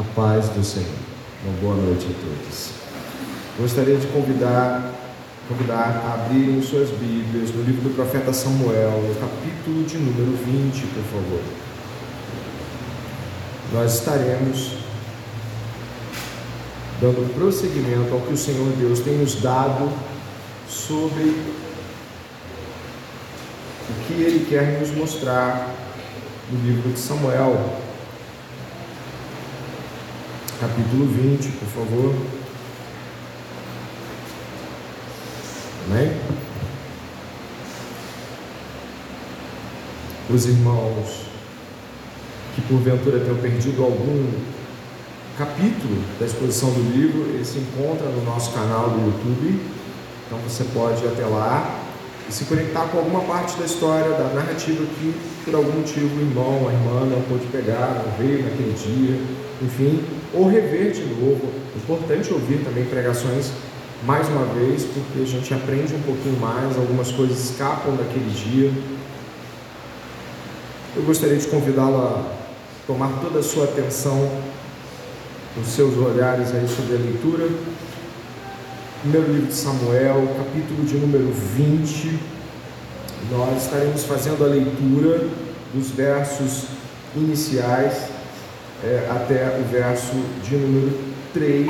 A paz do Senhor. Uma boa noite a todos. Gostaria de convidar, convidar a abrirem suas Bíblias no livro do profeta Samuel, no capítulo de número 20, por favor. Nós estaremos dando prosseguimento ao que o Senhor Deus tem nos dado sobre o que Ele quer nos mostrar no livro de Samuel, capítulo 20, por favor. Amém? Os irmãos que porventura tenham perdido algum capítulo da exposição do livro, ele se encontra no nosso canal do YouTube. Então você pode ir até lá e se conectar com alguma parte da história, da narrativa que por algum motivo o irmão, a irmã não pôde pegar, não veio naquele dia, enfim, ou rever de novo. Importante ouvir também pregações mais uma vez, porque a gente aprende um pouquinho mais, algumas coisas escapam daquele dia. Eu gostaria de convidá-lo a tomar toda a sua atenção, os seus olhares aí sobre a leitura. Primeiro livro de Samuel, capítulo de número 20. Nós estaremos fazendo a leitura dos versos iniciais é, até o verso de número 3.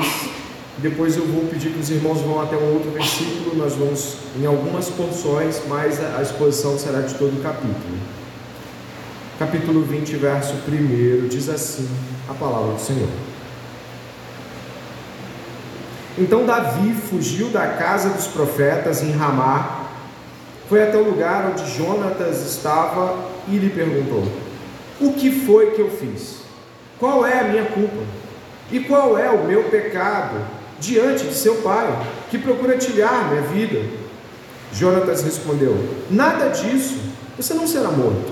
Depois eu vou pedir que os irmãos vão até um outro versículo, nós vamos em algumas porções, mas a exposição será de todo o capítulo. Capítulo 20, verso 1, diz assim a palavra do Senhor. Então Davi fugiu da casa dos profetas em Ramá, foi até o lugar onde Jonatas estava e lhe perguntou: O que foi que eu fiz? Qual é a minha culpa? E qual é o meu pecado diante de seu pai, que procura tirar minha vida? Jonatas respondeu: Nada disso, você não será morto.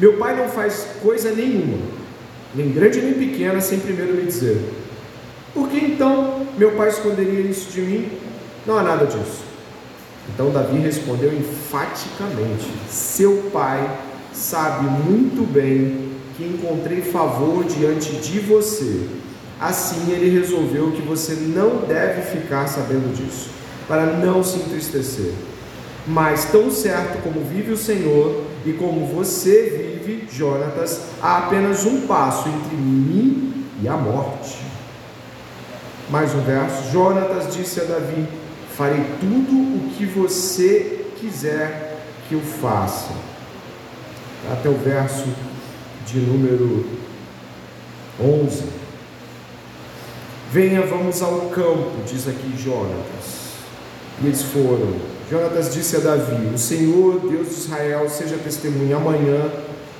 Meu pai não faz coisa nenhuma, nem grande nem pequena, sem primeiro me dizer. Por que então meu pai esconderia isso de mim? Não há nada disso. Então Davi respondeu enfaticamente: Seu pai sabe muito bem que encontrei favor diante de você. Assim ele resolveu que você não deve ficar sabendo disso, para não se entristecer. Mas tão certo como vive o Senhor e como você vive, Jonatas, há apenas um passo entre mim e a morte. Mais um verso. Jonatas disse a Davi: Farei tudo o que você quiser que eu faça. Até o verso de número 11. Venha, vamos ao campo, diz aqui Jonatas. E eles foram. Jonatas disse a Davi: O Senhor, Deus de Israel, seja testemunha amanhã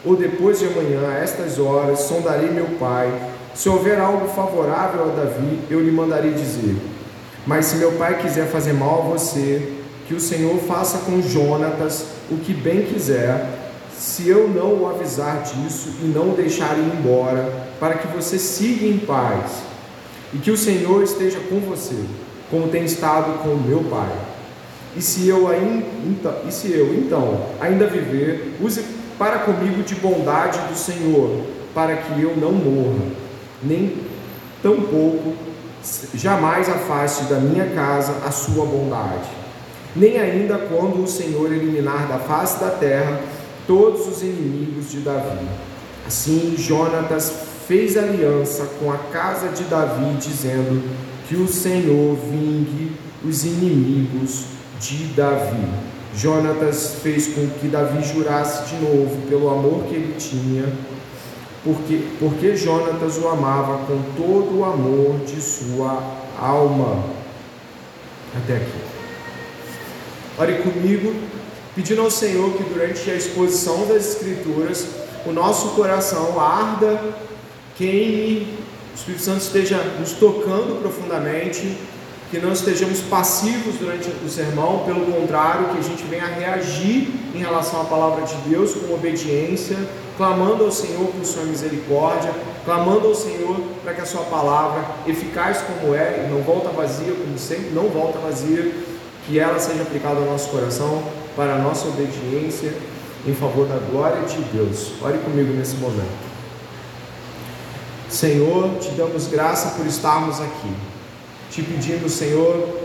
ou depois de amanhã, a estas horas, sondarei meu pai. Se houver algo favorável a Davi, eu lhe mandarei dizer. Mas se meu pai quiser fazer mal a você, que o Senhor faça com Jonatas o que bem quiser, se eu não o avisar disso e não o deixar ir embora, para que você siga em paz, e que o Senhor esteja com você, como tem estado com o meu pai. E se eu ainda, e se eu então ainda viver, use para comigo de bondade do Senhor, para que eu não morra, nem tampouco jamais afaste da minha casa a sua bondade. Nem ainda quando o Senhor eliminar da face da terra todos os inimigos de Davi. Assim, Jonatas fez aliança com a casa de Davi, dizendo que o Senhor vingue os inimigos de Davi. Jonatas fez com que Davi jurasse de novo pelo amor que ele tinha, porque, porque Jonatas o amava com todo o amor de sua alma. Até aqui. Ore comigo, pedindo ao Senhor que durante a exposição das Escrituras o nosso coração arda, queime, o Espírito Santo esteja nos tocando profundamente que não estejamos passivos durante o sermão, pelo contrário, que a gente venha reagir em relação à palavra de Deus com obediência, clamando ao Senhor por sua misericórdia, clamando ao Senhor para que a sua palavra, eficaz como é, não volta vazia, como sempre, não volta vazia, que ela seja aplicada ao nosso coração para a nossa obediência em favor da glória de Deus. Ore comigo nesse momento. Senhor, te damos graça por estarmos aqui, te pedindo, Senhor,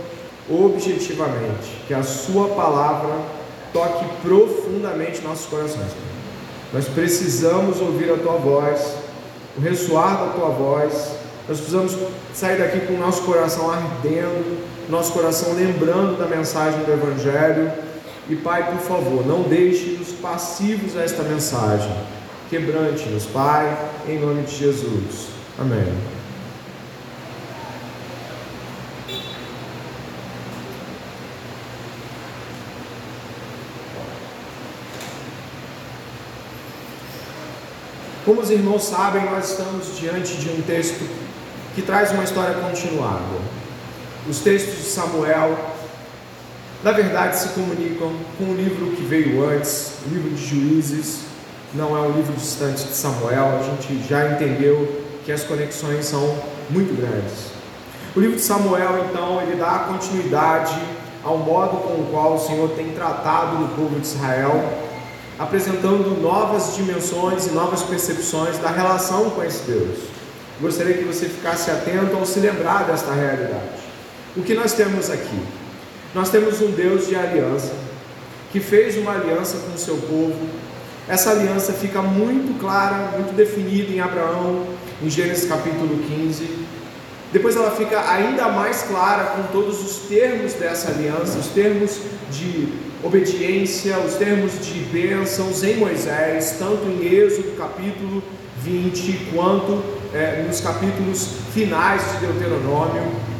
objetivamente, que a Sua palavra toque profundamente nossos corações. Nós precisamos ouvir a Tua voz, o ressoar da Tua voz. Nós precisamos sair daqui com o nosso coração ardendo, nosso coração lembrando da mensagem do Evangelho. E Pai, por favor, não deixe-nos passivos a esta mensagem. Quebrante-nos, Pai, em nome de Jesus. Amém. Como os irmãos sabem, nós estamos diante de um texto que traz uma história continuada. Os textos de Samuel, na verdade, se comunicam com o livro que veio antes, o livro de Juízes. Não é um livro distante de Samuel, a gente já entendeu que as conexões são muito grandes. O livro de Samuel, então, ele dá continuidade ao modo com o qual o Senhor tem tratado o povo de Israel apresentando novas dimensões e novas percepções da relação com esse Deus. Gostaria que você ficasse atento ao se lembrar desta realidade. O que nós temos aqui? Nós temos um Deus de aliança, que fez uma aliança com o seu povo. Essa aliança fica muito clara, muito definida em Abraão, em Gênesis capítulo 15. Depois ela fica ainda mais clara com todos os termos dessa aliança, os termos de obediência, os termos de bênçãos em Moisés, tanto em Êxodo capítulo 20, quanto é, nos capítulos finais de Deuteronômio.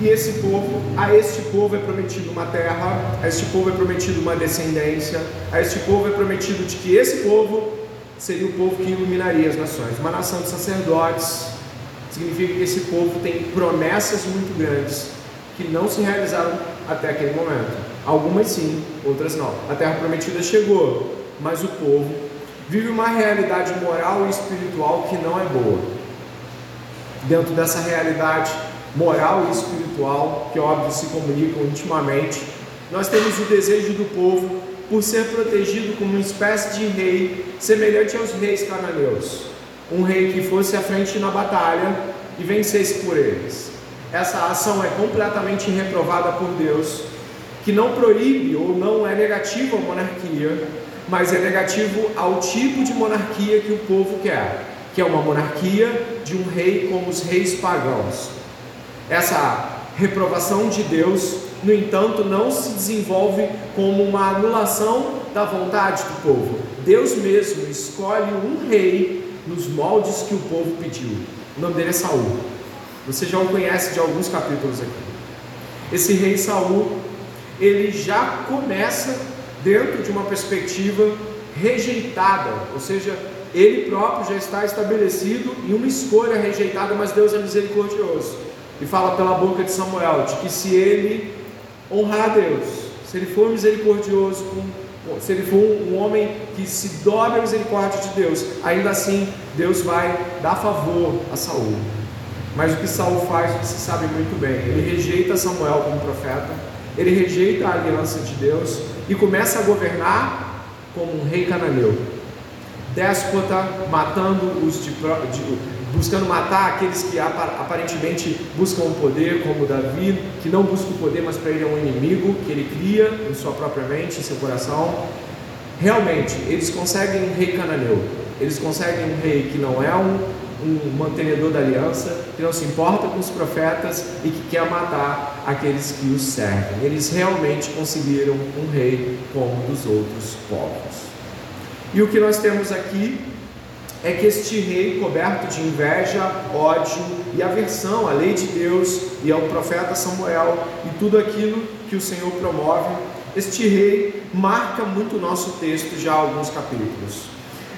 E esse povo, a este povo é prometido uma terra, a este povo é prometido uma descendência, a este povo é prometido de que esse povo seria o povo que iluminaria as nações, uma nação de sacerdotes. Significa que esse povo tem promessas muito grandes que não se realizaram até aquele momento. Algumas sim, outras não. A terra prometida chegou, mas o povo vive uma realidade moral e espiritual que não é boa. Dentro dessa realidade moral e espiritual, que óbvio se comunicam intimamente, nós temos o desejo do povo por ser protegido como uma espécie de rei semelhante aos reis cananeus. Um rei que fosse à frente na batalha e vencesse por eles. Essa ação é completamente reprovada por Deus que não proíbe ou não é negativo à monarquia, mas é negativo ao tipo de monarquia que o povo quer, que é uma monarquia de um rei como os reis pagãos. Essa reprovação de Deus, no entanto, não se desenvolve como uma anulação da vontade do povo. Deus mesmo escolhe um rei nos moldes que o povo pediu. O nome dele é Saul. Você já o conhece de alguns capítulos aqui. Esse rei Saul ele já começa dentro de uma perspectiva rejeitada, ou seja, ele próprio já está estabelecido em uma escolha rejeitada, mas Deus é misericordioso. E fala pela boca de Samuel de que se ele honrar a Deus, se ele for misericordioso, se ele for um homem que se dobra à misericórdia de Deus, ainda assim Deus vai dar favor a Saul. Mas o que Saul faz, você sabe muito bem. Ele rejeita Samuel como profeta, ele rejeita a aliança de Deus e começa a governar como um rei cananeu, déspota, matando os de, de, buscando matar aqueles que aparentemente buscam o poder, como Davi, que não busca o poder, mas para ele é um inimigo que ele cria em sua própria mente, em seu coração. Realmente, eles conseguem um rei cananeu, eles conseguem um rei que não é um um mantenedor da aliança, que não se importa com os profetas e que quer matar aqueles que os servem. Eles realmente conseguiram um rei como dos outros povos. E o que nós temos aqui é que este rei, coberto de inveja, ódio e aversão à lei de Deus e ao profeta Samuel e tudo aquilo que o Senhor promove, este rei marca muito o nosso texto já há alguns capítulos.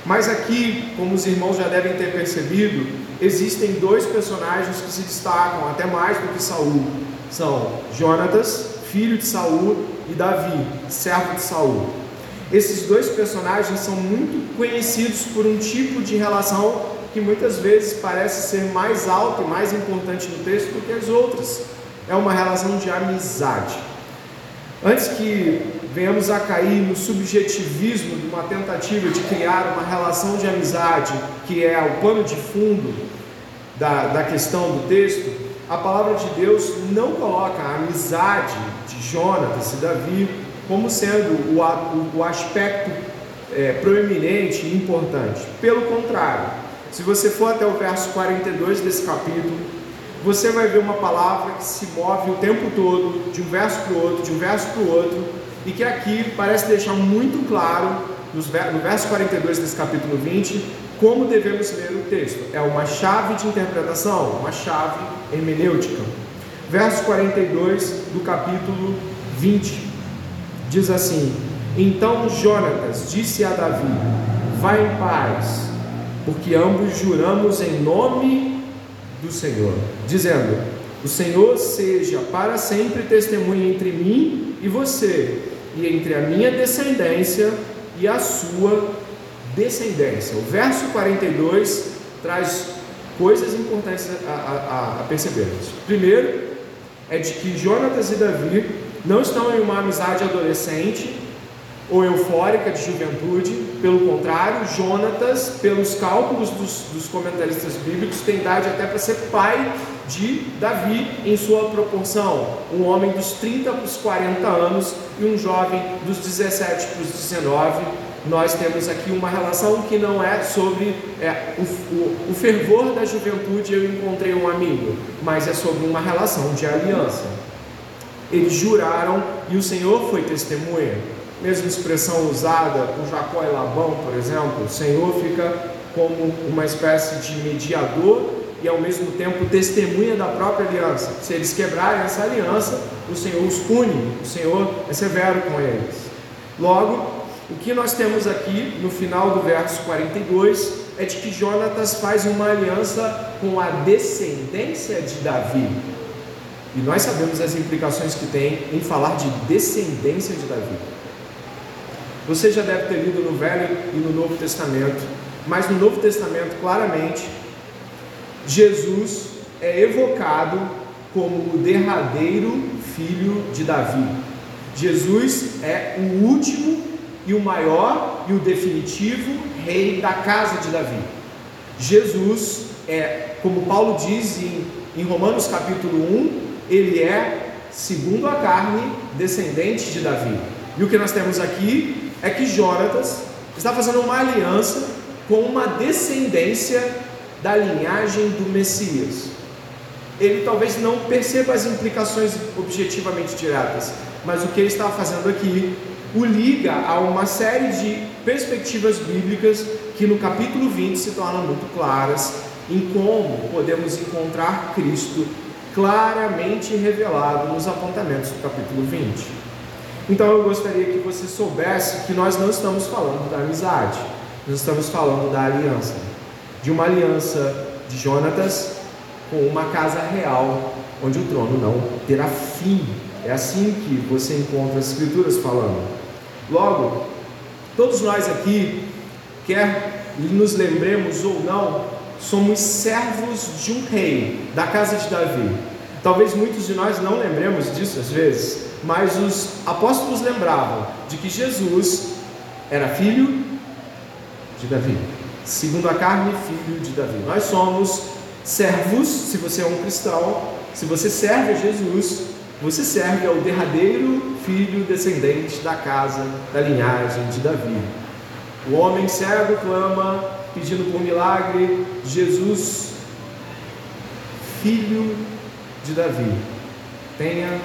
Mas aqui, como os irmãos já devem ter percebido, existem dois personagens que se destacam até mais do que Saul. São Jonatas, filho de Saul, e Davi, servo de Saul. Esses dois personagens são muito conhecidos por um tipo de relação que muitas vezes parece ser mais alta e mais importante no texto do que as outras. É uma relação de amizade. Antes que venhamos a cair no subjetivismo de uma tentativa de criar uma relação de amizade que é o pano de fundo, da, da questão do texto, a palavra de Deus não coloca a amizade de Jonatas e Davi como sendo o, o, o aspecto é, proeminente e importante. Pelo contrário, se você for até o verso 42 desse capítulo, você vai ver uma palavra que se move o tempo todo, de um verso para o outro, de um verso para o outro, e que aqui parece deixar muito claro, no verso 42 desse capítulo 20, como devemos ler o texto. É uma chave de interpretação, uma chave hermenêutica. Verso 42 do capítulo 20 diz assim: Então Jonatas disse a Davi: Vai em paz, porque ambos juramos em nome do Senhor, dizendo: O Senhor seja para sempre testemunha entre mim e você, e entre a minha descendência e a sua descendência. O verso 42 traz coisas importantes a, a, a percebermos. Primeiro, é de que Jonatas e Davi não estão em uma amizade adolescente ou eufórica de juventude, pelo contrário, Jonatas, pelos cálculos dos, dos comentaristas bíblicos, tem idade até para ser pai de Davi em sua proporção, um homem dos 30 para os 40 anos e um jovem dos 17 para os 19. Nós temos aqui uma relação que não é sobre é, o, o, o fervor da juventude, eu encontrei um amigo, mas é sobre uma relação de aliança. Eles juraram e o Senhor foi testemunha. Mesma expressão usada por Jacó e Labão, por exemplo, o Senhor fica como uma espécie de mediador e ao mesmo tempo testemunha da própria aliança. Se eles quebrarem essa aliança, o Senhor os pune, o Senhor é severo com eles. Logo, o que nós temos aqui no final do verso 42 é de que Jonatas faz uma aliança com a descendência de Davi. E nós sabemos as implicações que tem em falar de descendência de Davi. Você já deve ter lido no Velho e no Novo Testamento, mas no Novo Testamento, claramente, Jesus é evocado como o derradeiro filho de Davi. Jesus é o último e o maior e o definitivo rei da casa de Davi. Jesus é, como Paulo diz em, em Romanos capítulo 1, ele é, segundo a carne, descendente de Davi. E o que nós temos aqui é que Jonatas está fazendo uma aliança com uma descendência da linhagem do Messias. Ele talvez não perceba as implicações objetivamente diretas, mas o que ele está fazendo aqui o liga a uma série de perspectivas bíblicas que no capítulo 20 se tornam muito claras em como podemos encontrar Cristo claramente revelado nos apontamentos do capítulo 20. Então eu gostaria que você soubesse que nós não estamos falando da amizade, nós estamos falando da aliança, de uma aliança de Jonatas com uma casa real, onde o trono não terá fim. É assim que você encontra as escrituras falando. Logo, todos nós aqui, quer nos lembremos ou não, somos servos de um rei da casa de Davi. Talvez muitos de nós não lembremos disso às vezes, mas os apóstolos lembravam de que Jesus era filho de Davi, segundo a carne, filho de Davi. Nós somos servos, se você é um cristão, se você serve a Jesus, você serve ao derradeiro filho descendente da casa, da linhagem de Davi. O homem cego clama, pedindo por milagre, Jesus, filho de Davi, tenha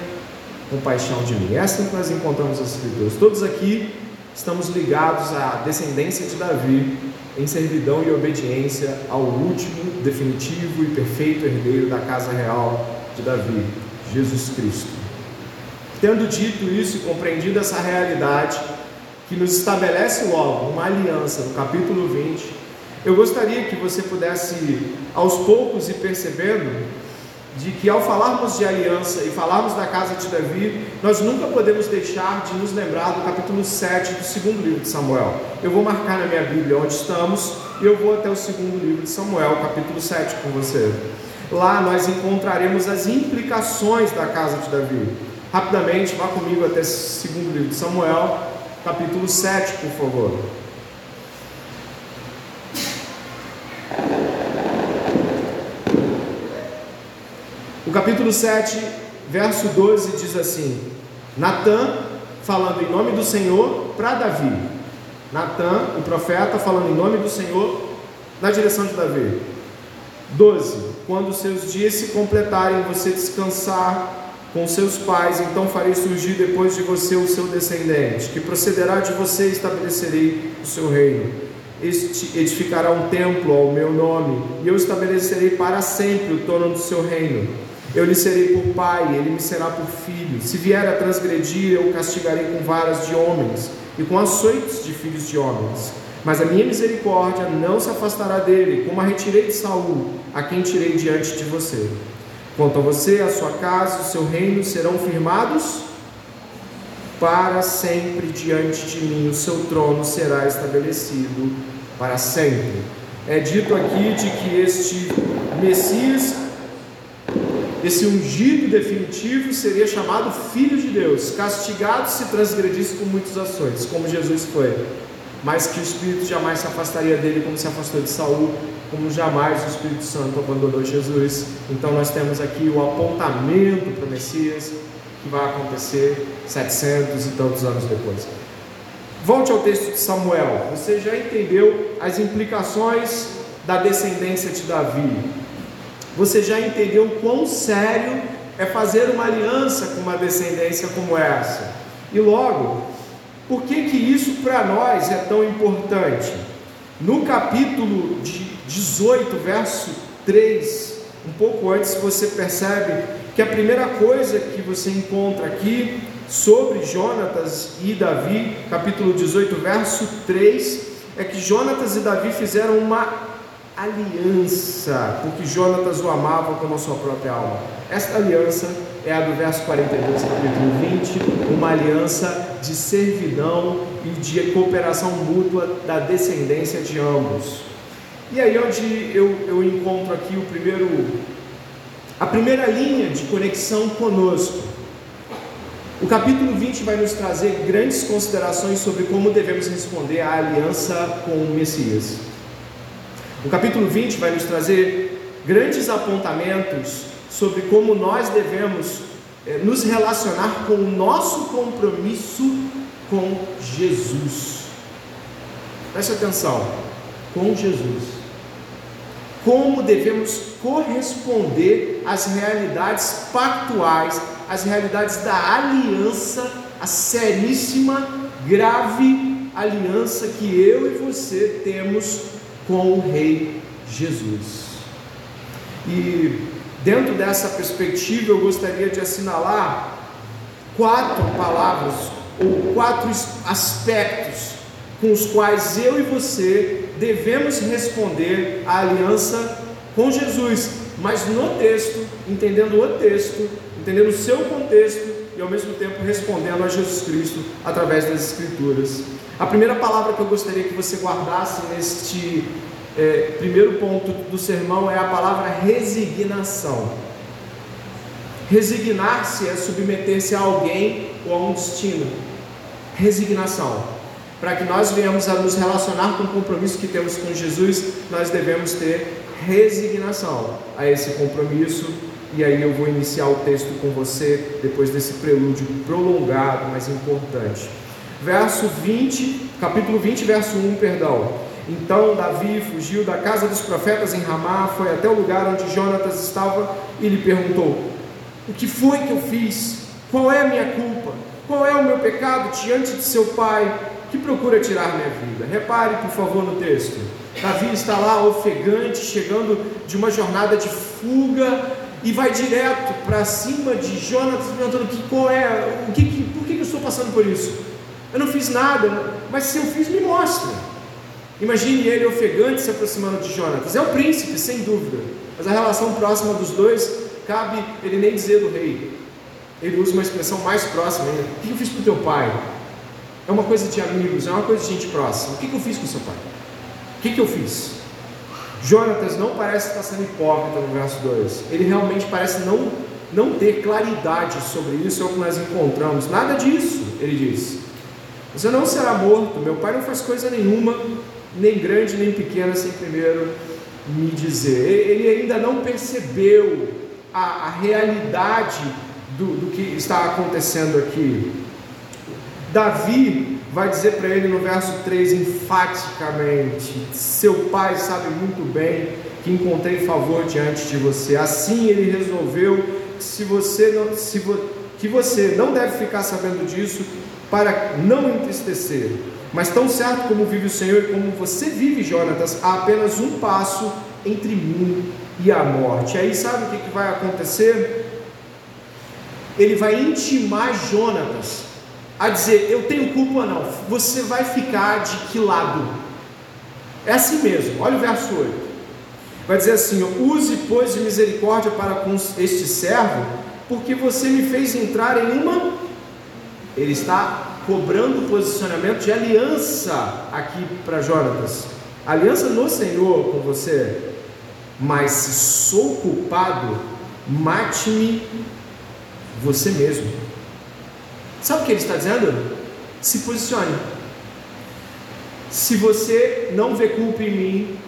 compaixão de mim. Essa que nós encontramos nas Escrituras. Todos aqui estamos ligados à descendência de Davi em servidão e obediência ao último, definitivo e perfeito herdeiro da casa real de Davi, Jesus Cristo. Tendo dito isso e compreendido essa realidade, que nos estabelece logo uma aliança no capítulo 20, eu gostaria que você pudesse, aos poucos, ir percebendo de que ao falarmos de aliança e falarmos da casa de Davi, nós nunca podemos deixar de nos lembrar do capítulo 7 do segundo livro de Samuel. Eu vou marcar na minha Bíblia onde estamos e eu vou até o segundo livro de Samuel, capítulo 7 com você. Lá nós encontraremos as implicações da casa de Davi. Rapidamente, vá comigo até o segundo livro de Samuel, capítulo 7, por favor. O capítulo 7, verso 12 diz assim: Natã, falando em nome do Senhor para Davi. Natã, o profeta, falando em nome do Senhor na direção de Davi. 12. Quando seus dias se completarem, você descansar com seus pais, então farei surgir depois de você o seu descendente, que procederá de você e estabelecerei o seu reino. Este edificará um templo ao meu nome, e eu estabelecerei para sempre o trono do seu reino. Eu lhe serei por pai, ele me será por filho. Se vier a transgredir, eu o castigarei com varas de homens e com açoites de filhos de homens. Mas a minha misericórdia não se afastará dele, como a retirei de Saul, a quem tirei diante de você. Quanto a você, a sua casa, o seu reino serão firmados para sempre diante de mim, o seu trono será estabelecido para sempre. É dito aqui de que este Messias, esse ungido definitivo, seria chamado Filho de Deus, castigado se transgredisse com muitos ações, como Jesus foi, mas que o Espírito jamais se afastaria dele, como se afastou de Saul, como jamais o Espírito Santo abandonou Jesus. Então nós temos aqui o apontamento para o Messias que vai acontecer 700 e tantos anos depois. Volte ao texto de Samuel. Você já entendeu as implicações da descendência de Davi. Você já entendeu quão sério é fazer uma aliança com uma descendência como essa. E logo, por que que isso para nós é tão importante? No capítulo de 18, verso 3, um pouco antes, você percebe que a primeira coisa que você encontra aqui sobre Jonatas e Davi, capítulo 18, verso 3, é que Jonatas e Davi fizeram uma aliança, porque Jonatas o amava como a sua própria alma. Esta aliança é a do verso 42, capítulo 20, uma aliança de servidão e de cooperação mútua da descendência de ambos. E aí onde eu, eu encontro aqui o primeiro, a primeira linha de conexão conosco. O capítulo 20 vai nos trazer grandes considerações sobre como devemos responder à aliança com o Messias. O capítulo 20 vai nos trazer grandes apontamentos sobre como nós devemos eh, nos relacionar com o nosso compromisso com Jesus. Preste atenção, com Jesus como devemos corresponder às realidades pactuais, às realidades da aliança, a seríssima, grave aliança que eu e você temos com o Rei Jesus. E dentro dessa perspectiva, eu gostaria de assinalar quatro palavras ou quatro aspectos com os quais eu e você devemos responder à aliança com Jesus, mas no texto, entendendo o texto, entendendo o seu contexto e ao mesmo tempo respondendo a Jesus Cristo através das Escrituras. A primeira palavra que eu gostaria que você guardasse neste é, primeiro ponto do sermão é a palavra resignação. Resignar-se é submeter-se a alguém ou a um destino. Resignação. Para que nós venhamos a nos relacionar com o compromisso que temos com Jesus, nós devemos ter resignação a esse compromisso. E aí eu vou iniciar o texto com você, depois desse prelúdio prolongado, mas importante. Verso 20, capítulo 20, verso 1, perdão. Então Davi fugiu da casa dos profetas em Ramá, foi até o lugar onde Jonatas estava e lhe perguntou: O que foi que eu fiz? Qual é a minha culpa? Qual é o meu pecado diante de seu pai? que procura tirar minha vida. Repare, por favor, no texto. Davi está lá ofegante, chegando de uma jornada de fuga e vai direto para cima de Jonatas, perguntando que qual é, o que, que, por que eu estou passando por isso? Eu não fiz nada, mas se eu fiz, me mostra. Imagine ele ofegante se aproximando de Jonatas. É o príncipe, sem dúvida, mas a relação próxima dos dois cabe ele nem dizer do rei. Ele usa uma expressão mais próxima ainda. O que eu fiz o teu pai? é uma coisa de amigos, é uma coisa de gente próxima. O que, eu fiz com seu pai? O que, que eu fiz? Jonatas não parece estar sendo hipócrita no verso 2. Ele realmente parece não, não ter claridade sobre isso, é o que nós encontramos. Nada disso, ele diz. Você não será morto. Meu pai não faz coisa nenhuma, nem grande nem pequena, sem primeiro me dizer. Ele ainda não percebeu a, a realidade do, do que está acontecendo aqui. Davi vai dizer para ele no verso 3 enfaticamente: Seu pai sabe muito bem que encontrei favor diante de você. Assim ele resolveu que se você não, se vo, que você não deve ficar sabendo disso para não entristecer. Mas tão certo como vive o Senhor e como você vive, Jonatas, há apenas um passo entre mim e a morte. Aí sabe o que, que vai acontecer? Ele vai intimar Jonatas a dizer: Eu tenho culpa não. Você vai ficar de que lado? É assim mesmo. Olha o verso 8. Vai dizer assim: Use, pois, de misericórdia para com este servo, porque você me fez entrar em uma. Ele está cobrando posicionamento de aliança aqui para Jonatas. Aliança no Senhor com você. Mas se sou culpado, mate-me você mesmo. Sabe o que ele está dizendo? Se posicione. Se você não vê culpa em mim,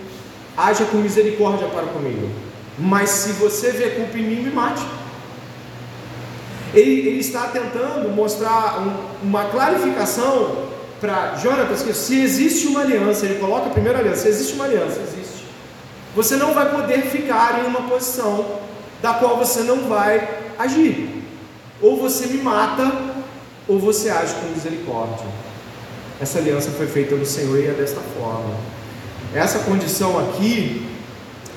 haja com misericórdia para comigo. Mas se você vê culpa em mim, me mate. Ele, ele está tentando mostrar um, uma clarificação para Jonatas que se existe uma aliança, ele coloca a primeira aliança, se existe uma aliança, existe. Você não vai poder ficar em uma posição da qual você não vai agir. Ou você me mata, ou você age com misericórdia. Essa aliança foi feita no Senhor e é desta forma. Essa condição aqui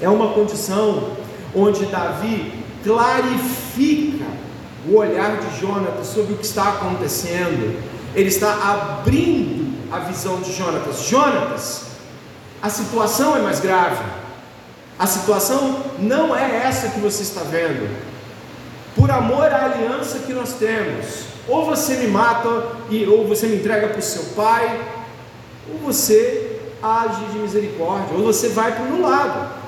é uma condição onde Davi clarifica o olhar de Jonatas sobre o que está acontecendo. Ele está abrindo a visão de Jonatas. Jonatas, a situação é mais grave. A situação não é essa que você está vendo. Por amor à aliança que nós temos, ou você me mata, e, ou você me entrega para o seu pai, ou você age de misericórdia, ou você vai para o meu lado.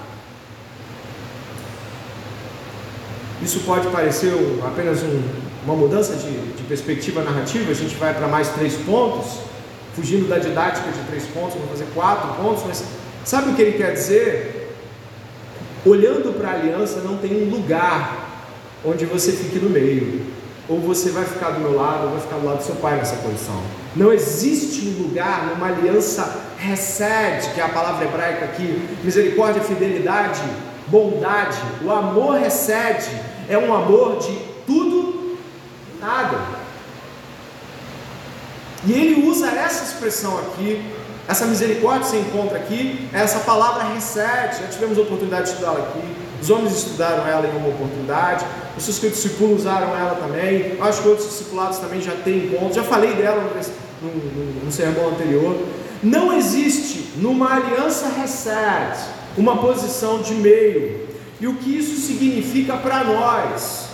Isso pode parecer apenas um, uma mudança de, de, perspectiva narrativa, a gente vai para mais três pontos, fugindo da didática de três pontos, vamos fazer quatro pontos, mas sabe o que ele quer dizer? Olhando para a aliança, não tem um lugar onde você fique no meio, ou você vai ficar do meu lado, ou vai ficar do lado do seu pai nessa posição. Não existe um lugar numa aliança recede, que é a palavra hebraica aqui, misericórdia, fidelidade, bondade, o amor recede, é um amor de tudo, nada. E ele usa essa expressão aqui, essa misericórdia você encontra aqui, essa palavra recede, já tivemos a oportunidade de estudá-la aqui, os homens estudaram ela em uma oportunidade, os seus que discípulos usaram ela também, acho que outros discipulados também já têm ponto, já falei dela no, no, no sermão anterior. Não existe numa aliança recede uma posição de meio. E o que isso significa para nós?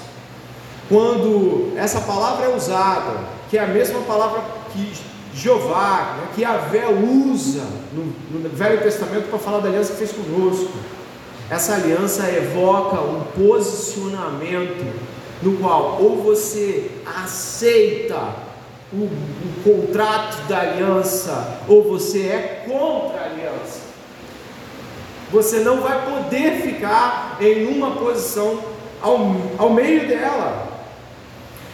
Quando essa palavra é usada, que é a mesma palavra que Jeová, né, que Vé usa no, no Velho Testamento para falar da aliança que fez conosco. Essa aliança evoca um posicionamento no qual ou você aceita o, o contrato da aliança, ou você é contra a aliança. Você não vai poder ficar em uma posição ao, ao meio dela.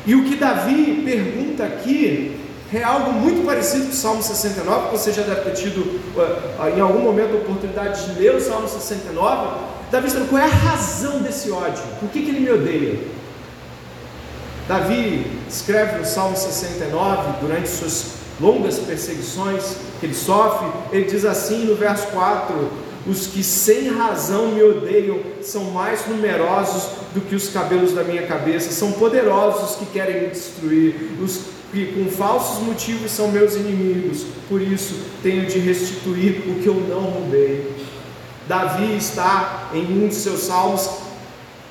E o que Davi pergunta aqui é algo muito parecido com o Salmo 69, que você já deve ter tido uh, em algum momento a oportunidade de ler o Salmo 69. Davi está qual é a razão desse ódio? Por que, que ele me odeia? Davi escreve no Salmo 69, durante suas longas perseguições que ele sofre, ele diz assim no verso 4: Os que sem razão me odeiam são mais numerosos do que os cabelos da minha cabeça, são poderosos os que querem me destruir, os que com falsos motivos são meus inimigos, por isso tenho de restituir o que eu não roubei. Davi está em um de seus salmos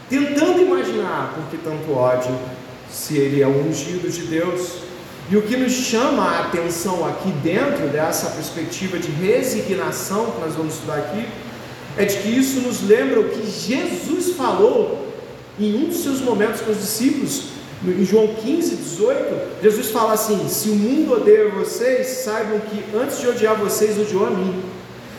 tentando imaginar por que tanto ódio, se ele é ungido de Deus. E o que nos chama a atenção aqui dentro dessa perspectiva de resignação que nós vamos estudar aqui, é de que isso nos lembra o que Jesus falou em um dos seus momentos com os discípulos, em João 15, 18, Jesus fala assim: Se o mundo odeia vocês, saibam que antes de odiar vocês, odiou a mim.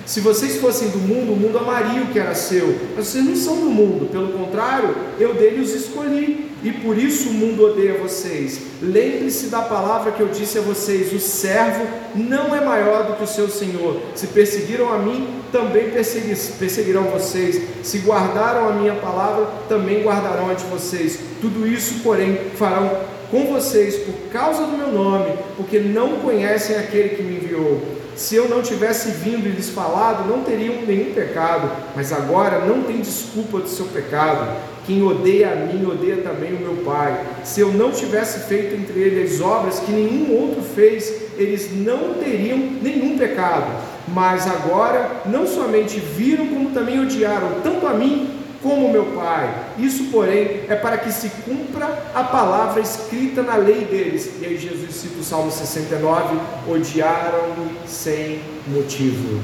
Se vocês fossem do mundo, o mundo amaria o que era seu. Mas vocês não são do mundo, pelo contrário, eu dele os escolhi. E por isso o mundo odeia vocês. Lembre-se da palavra que eu disse a vocês: o servo não é maior do que o seu senhor. Se perseguiram a mim, também perseguirão vocês. Se guardaram a minha palavra, também guardarão a de vocês. Tudo isso, porém, farão com vocês por causa do meu nome, porque não conhecem aquele que me enviou. Se eu não tivesse vindo e lhes falado, não teriam nenhum pecado, mas agora não tem desculpa do seu pecado. Quem odeia a mim, odeia também o meu Pai. Se eu não tivesse feito entre eles as obras que nenhum outro fez, eles não teriam nenhum pecado. Mas agora não somente viram, como também odiaram, tanto a mim como meu Pai. Isso, porém, é para que se cumpra a palavra escrita na lei deles. E aí Jesus cita o Salmo 69: odiaram-me sem motivo.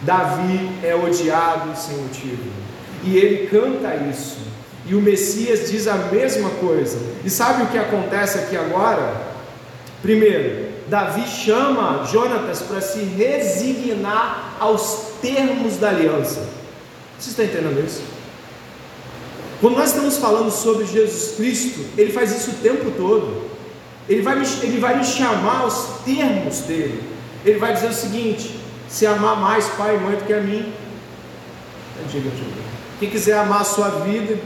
Davi é odiado sem motivo. E ele canta isso. E o Messias diz a mesma coisa. E sabe o que acontece aqui agora? Primeiro, Davi chama Jonatas para se resignar aos termos da aliança. Você está entendendo isso? Quando nós estamos falando sobre Jesus Cristo, Ele faz isso o tempo todo. Ele vai, me, ele vai me chamar aos termos dele. Ele vai dizer o seguinte: se amar mais pai e mãe do que a mim, diga, diga. Quem quiser amar a sua vida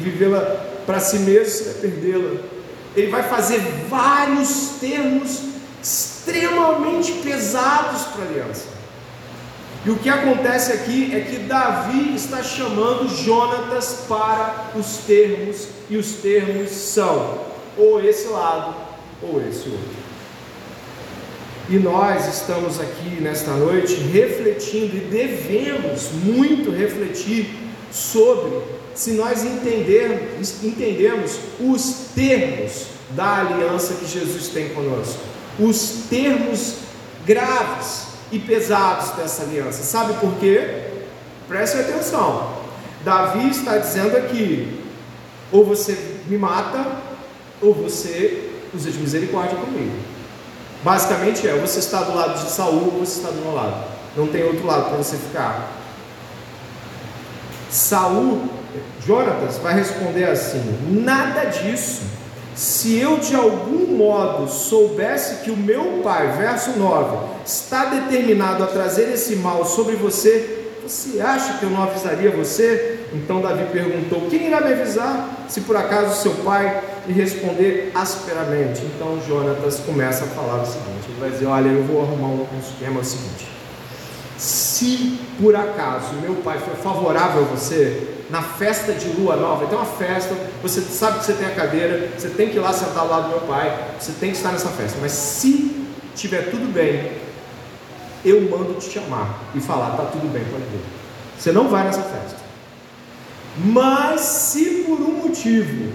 vivê-la para si mesmo, vai perdê-la. Ele vai fazer vários termos extremamente pesados para a aliança. E o que acontece aqui é que Davi está chamando Jonatas para os termos, e os termos são ou esse lado ou esse outro. E nós estamos aqui nesta noite refletindo e devemos muito refletir sobre se nós entendermos, entendemos os termos da aliança que Jesus tem conosco, os termos graves e pesados dessa aliança. Sabe por quê? Preste atenção. Davi está dizendo aqui: ou você me mata, ou você usa de misericórdia comigo. Basicamente é: você está do lado de Saul, ou você está do meu lado. Não tem outro lado para você ficar. Saul, Jonatas vai responder assim: nada disso se eu de algum modo soubesse que o meu pai, verso 9, está determinado a trazer esse mal sobre você, você acha que eu não avisaria você? Então Davi perguntou: Quem irá me avisar? Se por acaso seu pai lhe responder asperamente. Então Jonatas começa a falar o seguinte: Ele vai dizer: Olha, eu vou arrumar um esquema é o seguinte. Se por acaso meu pai for favorável a você, na festa de lua nova, tem uma festa, você sabe que você tem a cadeira, você tem que ir lá sentar ao lado do meu pai, você tem que estar nessa festa, mas se tiver tudo bem, eu mando te chamar e falar, tá tudo bem, pode vir. Você não vai nessa festa. Mas se por um motivo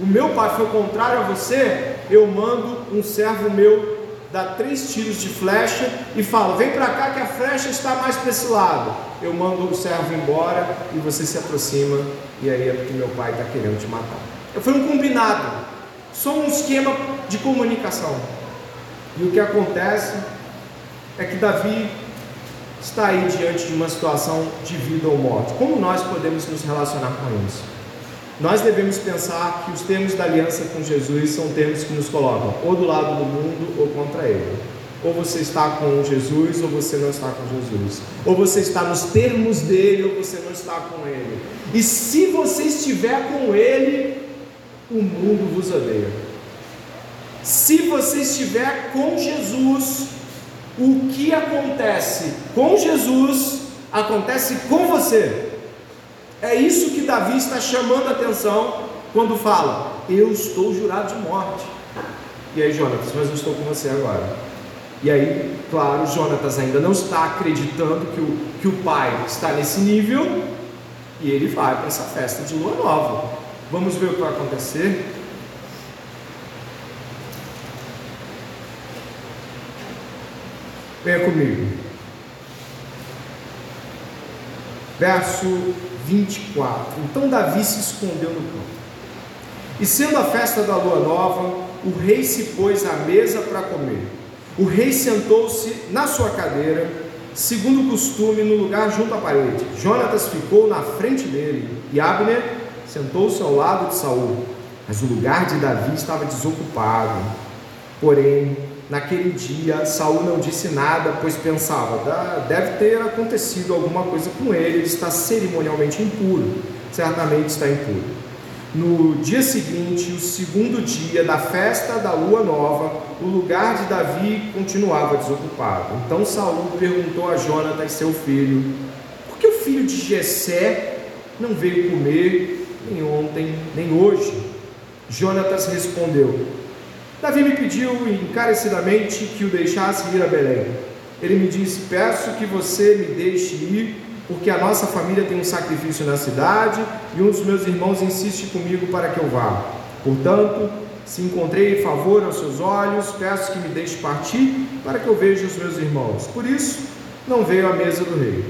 o meu pai foi contrário a você, eu mando um servo meu dá três tiros de flecha e fala: Vem para cá que a flecha está mais para esse lado. Eu mando o servo embora e você se aproxima, e aí é porque meu pai está querendo te matar. Foi um combinado, só um esquema de comunicação. E o que acontece é que Davi está aí diante de uma situação de vida ou morte. Como nós podemos nos relacionar com isso? Nós devemos pensar que os termos da aliança com Jesus são termos que nos colocam ou do lado do mundo ou contra ele. Ou você está com Jesus ou você não está com Jesus. Ou você está nos termos dele ou você não está com ele. E se você estiver com ele, o mundo vos odeia. Se você estiver com Jesus, o que acontece com Jesus acontece com você. É isso que Davi está chamando a atenção quando fala: Eu estou jurado de morte. E aí, Jonatas, mas eu estou com você agora. E aí, claro, Jonatas ainda não está acreditando que o, que o pai está nesse nível e ele vai para essa festa de lua nova. Vamos ver o que vai acontecer. Venha comigo. Verso 24. Então Davi se escondeu no campo. E sendo a festa da lua nova, o rei se pôs à mesa para comer. O rei sentou-se na sua cadeira, segundo o costume, no lugar junto à parede. Jonatas ficou na frente dele e Abner sentou-se ao lado de Saul. Mas o lugar de Davi estava desocupado. Porém, naquele dia, Saul não disse nada, pois pensava: deve ter acontecido alguma coisa com ele, ele está cerimonialmente impuro. Certamente está impuro. No dia seguinte, o segundo dia da festa da lua nova, o lugar de Davi continuava desocupado. Então Saul perguntou a Jonatas, seu filho: Por que o filho de Jessé não veio comer nem ontem, nem hoje? Jonatas respondeu: Davi me pediu encarecidamente que o deixasse ir a Belém. Ele me disse: Peço que você me deixe ir porque a nossa família tem um sacrifício na cidade e um dos meus irmãos insiste comigo para que eu vá. Portanto, se encontrei favor aos seus olhos, peço que me deixe partir para que eu veja os meus irmãos. Por isso, não veio à mesa do rei.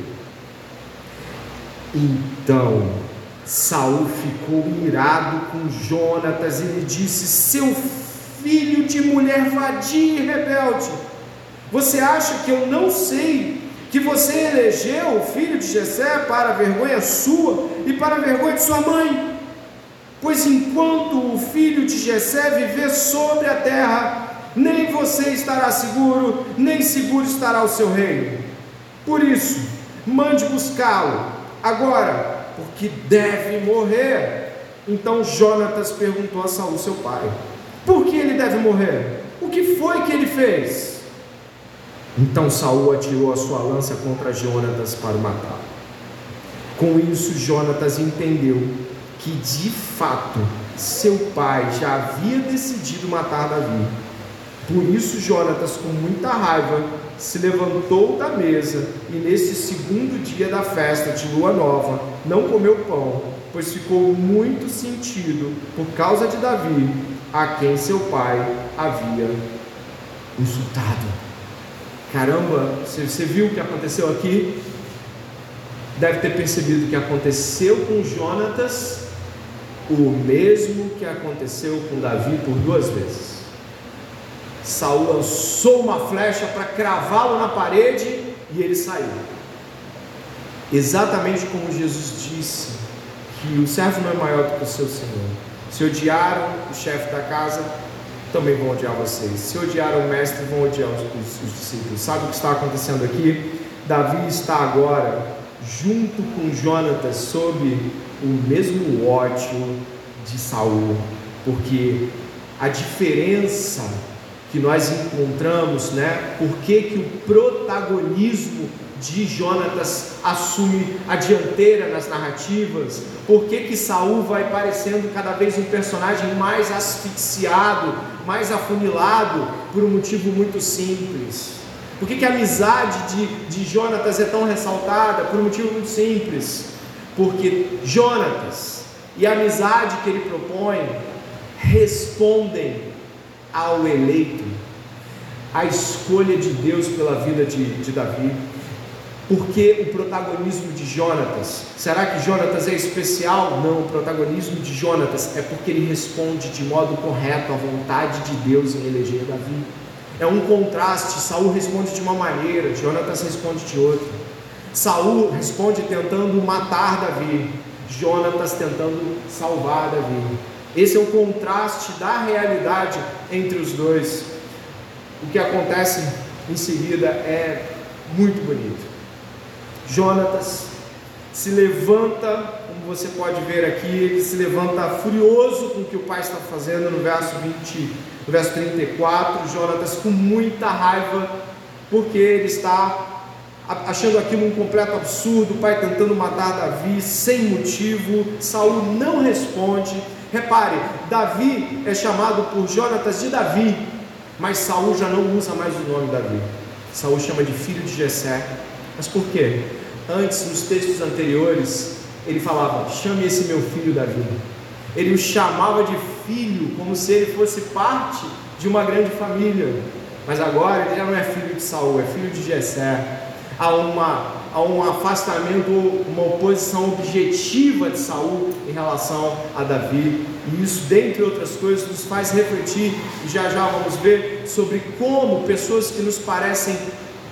Então, Saul ficou irado com Jonatas e lhe disse: Seu filho de mulher vadia e rebelde, você acha que eu não sei que você elegeu o filho de Jessé para vergonha sua e para vergonha de sua mãe. Pois enquanto o filho de Jessé viver sobre a terra, nem você estará seguro, nem seguro estará o seu reino. Por isso, mande buscá-lo agora, porque deve morrer. Então Jonatas perguntou a Saul, seu pai: Por que ele deve morrer? O que foi que ele fez? Então Saul atirou a sua lança contra Jonatas para o matar. Com isso, Jonatas entendeu que de fato seu pai já havia decidido matar Davi. Por isso, Jonatas, com muita raiva, se levantou da mesa e, nesse segundo dia da festa de lua nova, não comeu pão, pois ficou muito sentido por causa de Davi, a quem seu pai havia insultado. Caramba, você viu o que aconteceu aqui? Deve ter percebido que aconteceu com Jonatas o mesmo que aconteceu com Davi por duas vezes. Saul lançou uma flecha para cravá-lo na parede e ele saiu. Exatamente como Jesus disse que o servo não é maior do que o seu senhor. Se odiaram o chefe da casa, também vão odiar vocês. Se odiaram o mestre, vão odiar os, os, os discípulos. Sabe o que está acontecendo aqui? Davi está agora junto com Jonatas sob o mesmo ódio de Saul, porque a diferença que nós encontramos, né? Por que, que o protagonismo de Jonatas assume a dianteira nas narrativas? Por que, que Saul vai parecendo cada vez um personagem mais asfixiado, mais afunilado, por um motivo muito simples? Por que, que a amizade de, de Jonatas é tão ressaltada? Por um motivo muito simples. Porque Jonatas e a amizade que ele propõe respondem ao eleito, à escolha de Deus pela vida de, de Davi. Por que o protagonismo de Jonatas? Será que Jonatas é especial? Não, o protagonismo de Jonatas é porque ele responde de modo correto à vontade de Deus em eleger Davi. É um contraste, Saul responde de uma maneira, Jonatas responde de outra. Saul responde tentando matar Davi, Jonatas tentando salvar Davi. Esse é o contraste da realidade entre os dois. O que acontece em seguida é muito bonito. Jonatas se levanta, como você pode ver aqui, ele se levanta furioso com o que o pai está fazendo no verso 20, no verso 34, Jonatas com muita raiva, porque ele está achando aquilo um completo absurdo, o pai tentando matar Davi sem motivo, Saul não responde. Repare, Davi é chamado por Jonatas de Davi, mas Saul já não usa mais o nome Davi. Saul chama de filho de Jessé. Mas por quê? Antes, nos textos anteriores, ele falava: chame esse meu filho Davi. Ele o chamava de filho, como se ele fosse parte de uma grande família. Mas agora ele já não é filho de Saul, é filho de Jessé. Há, uma, há um afastamento, uma oposição objetiva de Saul em relação a Davi. E isso, dentre outras coisas, nos faz refletir, e já já vamos ver, sobre como pessoas que nos parecem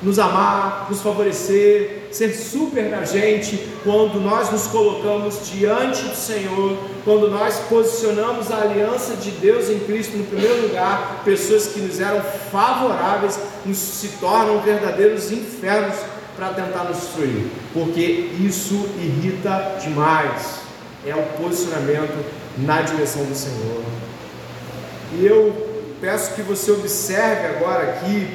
nos amar, nos favorecer, ser super da gente quando nós nos colocamos diante do Senhor, quando nós posicionamos a aliança de Deus em Cristo no primeiro lugar, pessoas que nos eram favoráveis nos se tornam verdadeiros infernos para tentar nos destruir, porque isso irrita demais. É o posicionamento na direção do Senhor. E eu peço que você observe agora aqui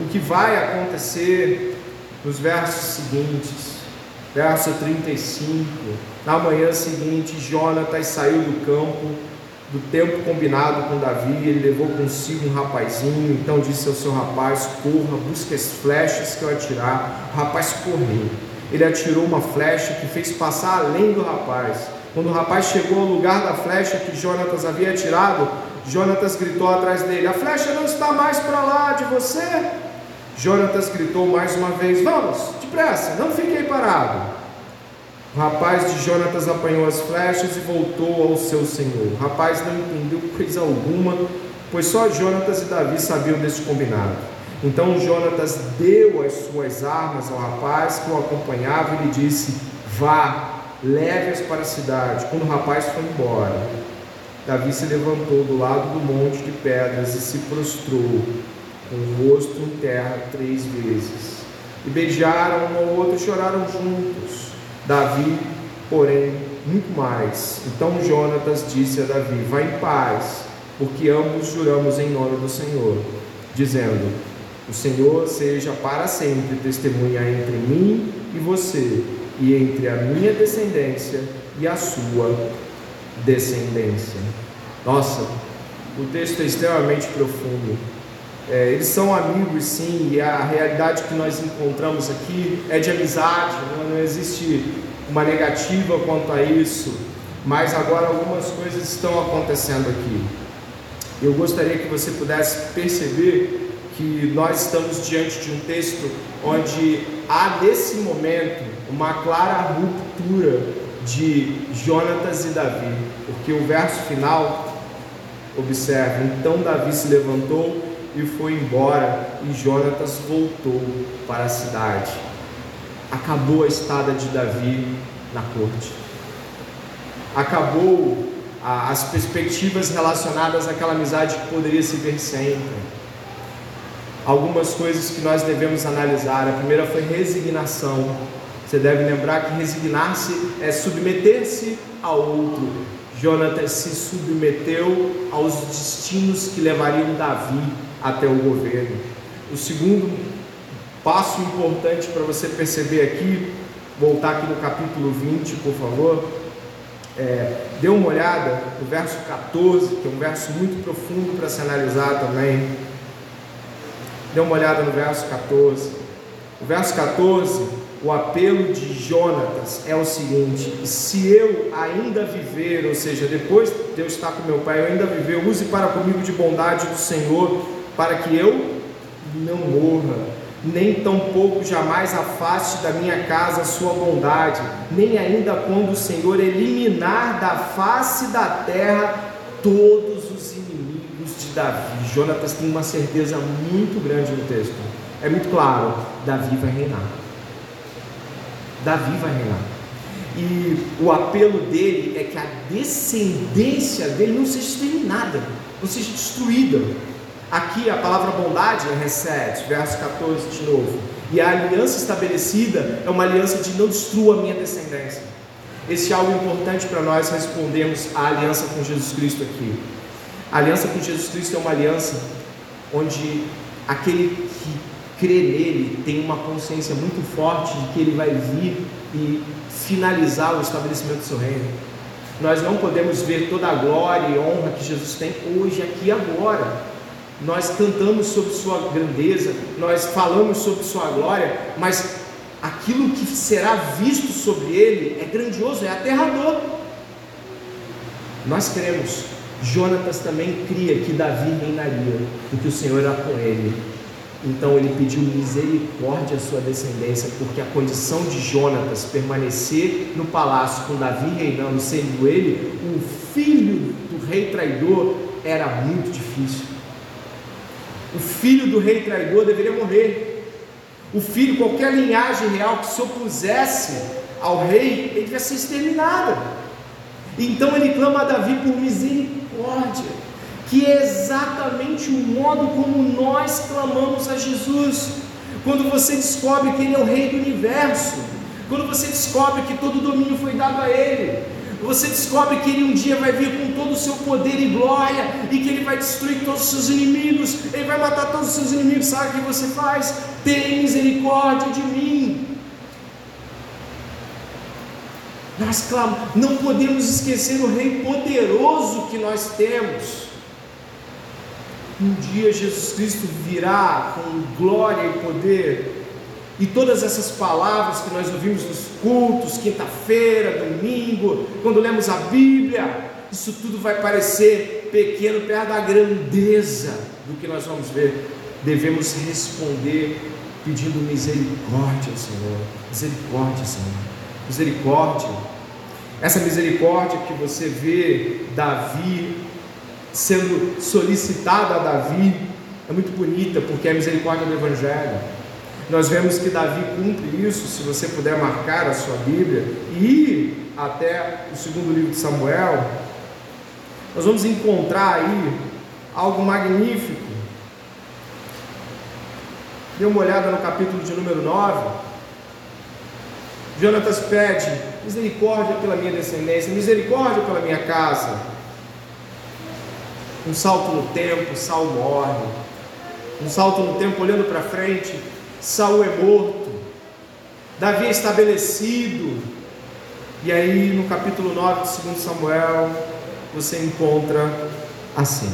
o que vai acontecer nos versos seguintes. Verso 35. Na manhã seguinte, Jonatas saiu do campo, do tempo combinado com Davi, ele levou consigo um rapazinho, então disse ao seu rapaz: Corra, busque as flechas que eu atirar. O rapaz correu. Ele atirou uma flecha que fez passar além do rapaz. Quando o rapaz chegou ao lugar da flecha que Jonatas havia atirado, Jonatas gritou atrás dele: A flecha não está mais para lá de você. Jonatas gritou mais uma vez: Vamos, depressa, não fique aí parado. O rapaz de Jonatas apanhou as flechas e voltou ao seu senhor. O rapaz não entendeu coisa alguma, pois só Jonatas e Davi sabiam desse combinado. Então Jonatas deu as suas armas ao rapaz que o acompanhava e lhe disse: Vá, leve-as para a cidade. Quando o rapaz foi embora, Davi se levantou do lado do monte de pedras e se prostrou o rosto em terra três vezes. E beijaram um ao outro e choraram juntos. Davi, porém, muito mais. Então Jonatas disse a Davi: Vá em paz, porque ambos juramos em nome do Senhor, dizendo: O Senhor seja para sempre testemunha entre mim e você, e entre a minha descendência e a sua descendência. Nossa, o texto é extremamente profundo. É, eles são amigos, sim, e a realidade que nós encontramos aqui é de amizade, não, né? não existe uma negativa quanto a isso, mas agora algumas coisas estão acontecendo aqui. Eu gostaria que você pudesse perceber que nós estamos diante de um texto onde há nesse momento uma clara ruptura de Jonatas e Davi, porque o verso final, observe, então Davi se levantou e foi embora, e Jonatas voltou para a cidade. Acabou a estada de Davi na corte. Acabou a, as perspectivas relacionadas àquela amizade que poderia se ver sempre. Algumas coisas que nós devemos analisar. A primeira foi resignação. Você deve lembrar que resignar-se é submeter-se ao outro. Jonatas se submeteu aos destinos que levariam Davi até o governo. O segundo passo importante para você perceber aqui, voltar aqui no capítulo 20, por favor, é, dê uma olhada no verso 14, que é um verso muito profundo para se analisar também. Dê uma olhada no verso 14. O verso 14, o apelo de Jonatas é o seguinte: se eu ainda viver, ou seja, depois de eu estar com meu pai, eu ainda viver, use para comigo de bondade do Senhor para que eu não morra, nem tampouco jamais afaste da minha casa a sua bondade, nem ainda quando o Senhor eliminar da face da terra todos os inimigos de Davi. Jonatas tem uma certeza muito grande no texto. É muito claro, Davi vai reinar. Davi vai reinar. E o apelo dele é que a descendência dele não seja exterminada, não seja destruída Aqui a palavra bondade é reset, verso 14 de novo. E a aliança estabelecida é uma aliança de não destrua a minha descendência. Esse é algo importante para nós respondermos à aliança com Jesus Cristo aqui. A aliança com Jesus Cristo é uma aliança onde aquele que crê nele tem uma consciência muito forte de que ele vai vir e finalizar o estabelecimento do seu reino. Nós não podemos ver toda a glória e honra que Jesus tem hoje, aqui e agora nós cantamos sobre Sua grandeza, nós falamos sobre Sua glória, mas aquilo que será visto sobre Ele é grandioso, é aterrador. Nós cremos, Jonatas também cria que Davi reinaria, porque o Senhor era com ele. Então ele pediu misericórdia à sua descendência, porque a condição de Jonatas permanecer no palácio com Davi reinando, sendo ele o filho do rei traidor, era muito difícil o filho do rei traidor deveria morrer. O filho, qualquer linhagem real que se opusesse ao rei, ele devia ser exterminada. Então ele clama a Davi por misericórdia, que é exatamente o modo como nós clamamos a Jesus. Quando você descobre que Ele é o Rei do universo, quando você descobre que todo domínio foi dado a Ele, você descobre que Ele um dia vai vir com todo o seu poder e glória, e que Ele vai destruir todos os seus inimigos, Ele vai matar todos os seus inimigos. Sabe o que você faz? Tem misericórdia de mim. Nós clamamos, não podemos esquecer o Rei poderoso que nós temos. Um dia Jesus Cristo virá com glória e poder, e todas essas palavras que nós ouvimos nos cultos, quinta-feira, domingo, quando lemos a Bíblia, isso tudo vai parecer pequeno perto da grandeza do que nós vamos ver. Devemos responder pedindo misericórdia, Senhor. Misericórdia, Senhor. Misericórdia. Essa misericórdia que você vê Davi sendo solicitada a Davi é muito bonita, porque é a misericórdia do Evangelho. Nós vemos que Davi cumpre isso, se você puder marcar a sua Bíblia e ir até o segundo livro de Samuel, nós vamos encontrar aí algo magnífico. Dê uma olhada no capítulo de número 9. Jonatas pede misericórdia pela minha descendência, misericórdia pela minha casa um salto no tempo, Saul morre. Um salto no tempo olhando para frente, Saul é morto. Davi é estabelecido. E aí no capítulo 9 de 2 Samuel, você encontra assim: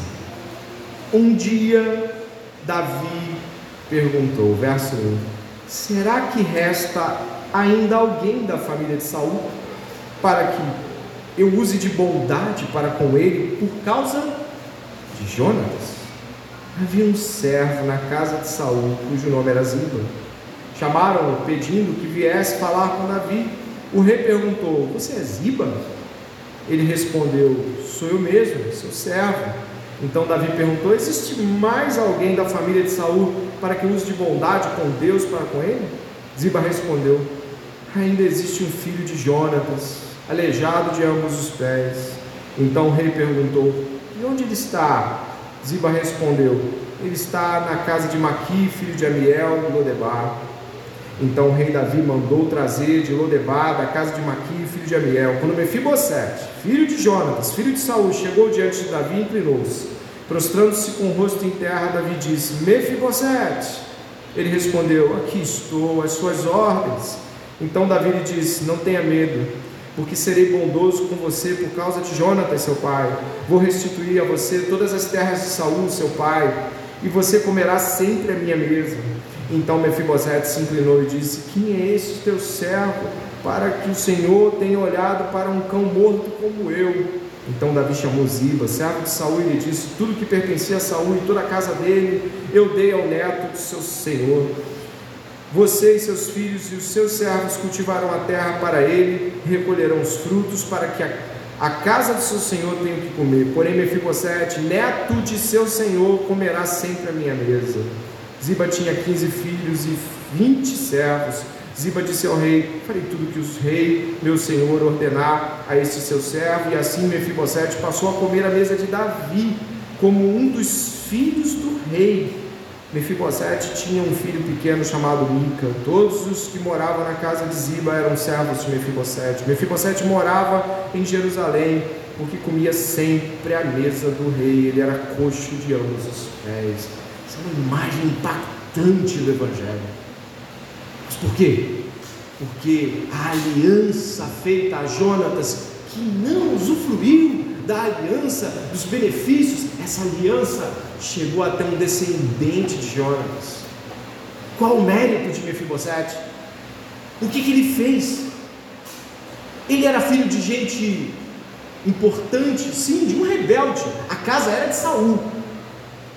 Um dia Davi perguntou, verso 1: Será que resta ainda alguém da família de Saul para que eu use de bondade para com ele por causa de Jonatas, havia um servo na casa de Saul, cujo nome era Ziba. Chamaram-no pedindo que viesse falar com Davi. O rei perguntou: Você é Ziba? Ele respondeu: Sou eu mesmo, seu servo. Então Davi perguntou: Existe mais alguém da família de Saul para que use de bondade com Deus para com ele? Ziba respondeu: Ainda existe um filho de Jonatas, aleijado de ambos os pés. Então o rei perguntou: e onde ele está? Ziba respondeu: Ele está na casa de Maqui, filho de Amiel, de Lodebar. Então o rei Davi mandou trazer de Lodebar, da casa de Maqui, filho de Amiel. Quando Mefibosete, filho de Jonatas, filho de Saul, chegou diante de Davi, inclinou-se. Prostrando-se com o rosto em terra, Davi disse: Mefibosete. Ele respondeu: Aqui estou, às suas ordens. Então Davi lhe disse: Não tenha medo porque serei bondoso com você por causa de Jonatas, seu pai. Vou restituir a você todas as terras de Saul, seu pai, e você comerá sempre a minha mesa. Então Mefibosete se inclinou e disse: Quem é esse teu servo, para que o Senhor tenha olhado para um cão morto como eu? Então Davi chamou Ziba, servo de Saul, e lhe disse: Tudo que pertencia a Saul e toda a casa dele, eu dei ao neto do seu senhor. Você e seus filhos e os seus servos cultivarão a terra para ele, recolherão os frutos para que a, a casa do seu senhor tenha o que comer. Porém, Mefibosete, neto de seu senhor, comerá sempre a minha mesa. Ziba tinha quinze filhos e vinte servos. Ziba disse ao rei: Farei tudo que o rei, meu senhor, ordenar a este seu servo. E assim Mefibosete passou a comer a mesa de Davi, como um dos filhos do rei. Mefibosete tinha um filho pequeno chamado Mica. Todos os que moravam na casa de Ziba eram servos de Mefibosete. Mefibosete morava em Jerusalém, porque comia sempre à mesa do rei. Ele era coxo de ambos os pés. Isso é uma imagem impactante do Evangelho. Mas por quê? Porque a aliança feita a Jonatas, que não usufruiu da aliança, dos benefícios, essa aliança chegou até um descendente de Jonas. Qual o mérito de Mefibosete? O que, que ele fez? Ele era filho de gente importante, sim, de um rebelde. A casa era de Saul.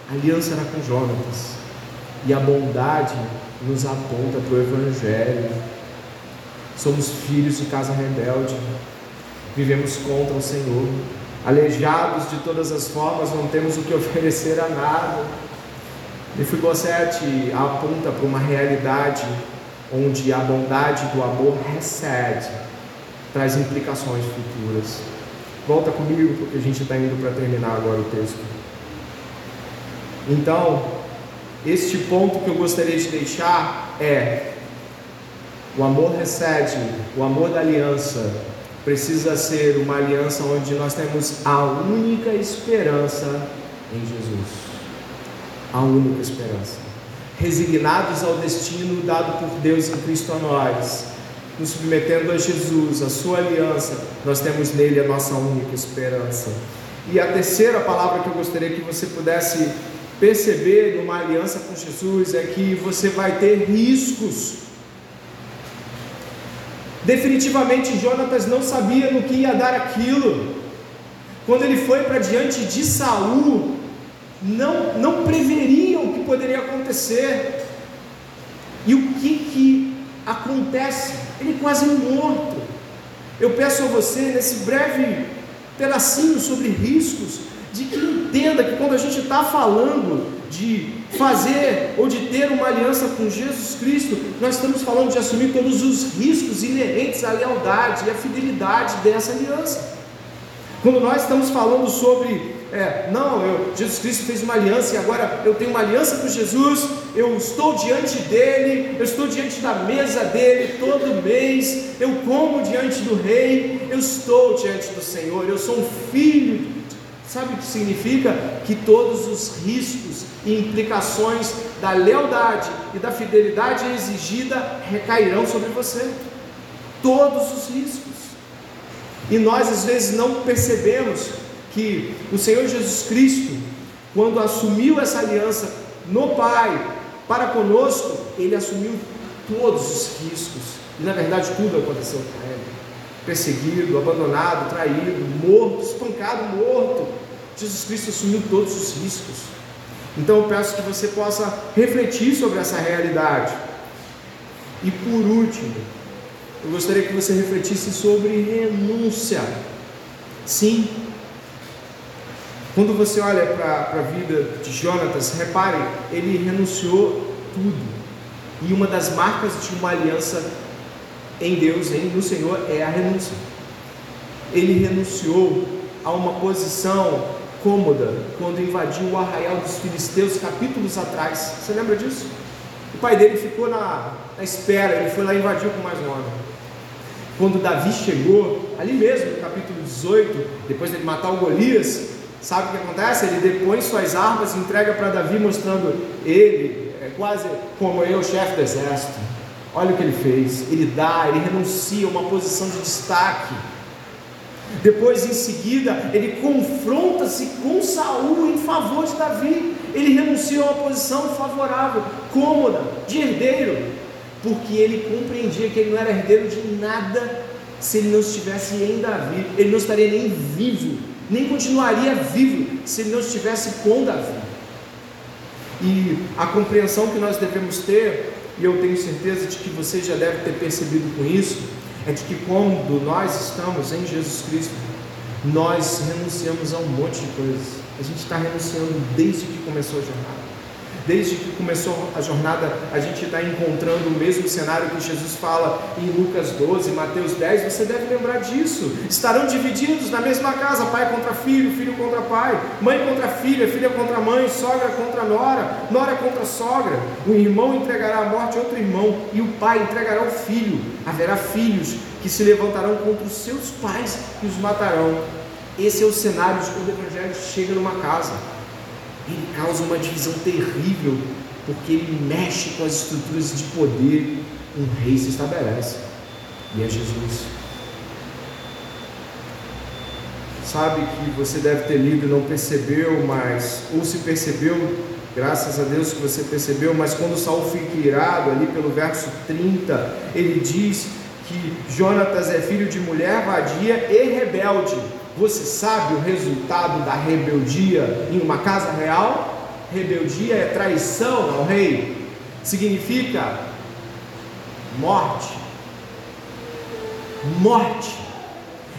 A aliança era com Jonas. E a bondade nos aponta para o Evangelho. Somos filhos de casa rebelde. Vivemos contra o Senhor aleijados de todas as formas, não temos o que oferecer a nada. Mefibosete aponta para uma realidade onde a bondade do amor recede, traz implicações futuras. Volta comigo, porque a gente está indo para terminar agora o texto. Então, este ponto que eu gostaria de deixar é: o amor recede, o amor da aliança precisa ser uma aliança onde nós temos a única esperança em Jesus a única esperança. Resignados ao destino dado por Deus em Cristo a nós, nos submetendo a Jesus, a Sua aliança, nós temos nele a nossa única esperança. E a terceira palavra que eu gostaria que você pudesse perceber numa aliança com Jesus é que você vai ter riscos. Definitivamente Jonatas não sabia no que ia dar aquilo. Quando ele foi para diante de Saul, não, não preveriam o que poderia acontecer. E o que, que acontece? Ele quase morto. Eu peço a você, nesse breve pedacinho sobre riscos, de que entenda que quando a gente está falando de fazer ou de ter uma aliança com Jesus Cristo, nós estamos falando de assumir todos os riscos inerentes à lealdade e à fidelidade dessa aliança. Quando nós estamos falando sobre é, não, eu, Jesus Cristo fez uma aliança e agora eu tenho uma aliança com Jesus, eu estou diante dele, eu estou diante da mesa dele todo mês, eu como diante do rei, eu estou diante do Senhor, eu sou um filho. Sabe o que significa? Que todos os riscos e implicações da lealdade e da fidelidade exigida recairão sobre você. Todos os riscos. E nós às vezes não percebemos que o Senhor Jesus Cristo, quando assumiu essa aliança no Pai para conosco, ele assumiu todos os riscos. E na verdade tudo aconteceu com ele. Perseguido, abandonado, traído, morto, espancado, morto. Jesus Cristo assumiu todos os riscos. Então eu peço que você possa refletir sobre essa realidade. E por último, eu gostaria que você refletisse sobre renúncia. Sim, quando você olha para a vida de Jonatas, repare, ele renunciou tudo. E uma das marcas de uma aliança em Deus, em, no Senhor, é a renúncia. Ele renunciou a uma posição cômoda quando invadiu o arraial dos filisteus capítulos atrás. Você lembra disso? O pai dele ficou na, na espera, ele foi lá e invadiu com mais homem. Quando Davi chegou, ali mesmo, no capítulo 18, depois de matar o Golias, Sabe o que acontece? Ele depõe suas armas e entrega para Davi, mostrando ele, é quase como eu, chefe do exército. Olha o que ele fez. Ele dá, ele renuncia a uma posição de destaque. Depois, em seguida, ele confronta-se com Saul em favor de Davi. Ele renuncia a uma posição favorável, cômoda, de herdeiro, porque ele compreendia que ele não era herdeiro de nada se ele não estivesse em Davi. Ele não estaria nem vivo nem continuaria vivo se ele não estivesse com Davi. E a compreensão que nós devemos ter, e eu tenho certeza de que você já deve ter percebido com isso, é de que quando nós estamos em Jesus Cristo, nós renunciamos a um monte de coisas. A gente está renunciando desde que começou a jornada. Desde que começou a jornada, a gente está encontrando o mesmo cenário que Jesus fala em Lucas 12, Mateus 10. Você deve lembrar disso. Estarão divididos na mesma casa: pai contra filho, filho contra pai, mãe contra filha, filha contra mãe, sogra contra nora, nora contra sogra. O irmão entregará à morte outro irmão, e o pai entregará o filho. Haverá filhos que se levantarão contra os seus pais e os matarão. Esse é o cenário de quando o Evangelho chega numa casa ele causa uma divisão terrível, porque ele mexe com as estruturas de poder. Um rei se estabelece, e é Jesus. Sabe que você deve ter lido e não percebeu, mas, ou se percebeu, graças a Deus que você percebeu, mas quando Saul fica irado, ali pelo verso 30, ele diz que Jonatas é filho de mulher vadia e rebelde. Você sabe o resultado da rebeldia em uma casa real? Rebeldia é traição ao rei, significa morte. Morte.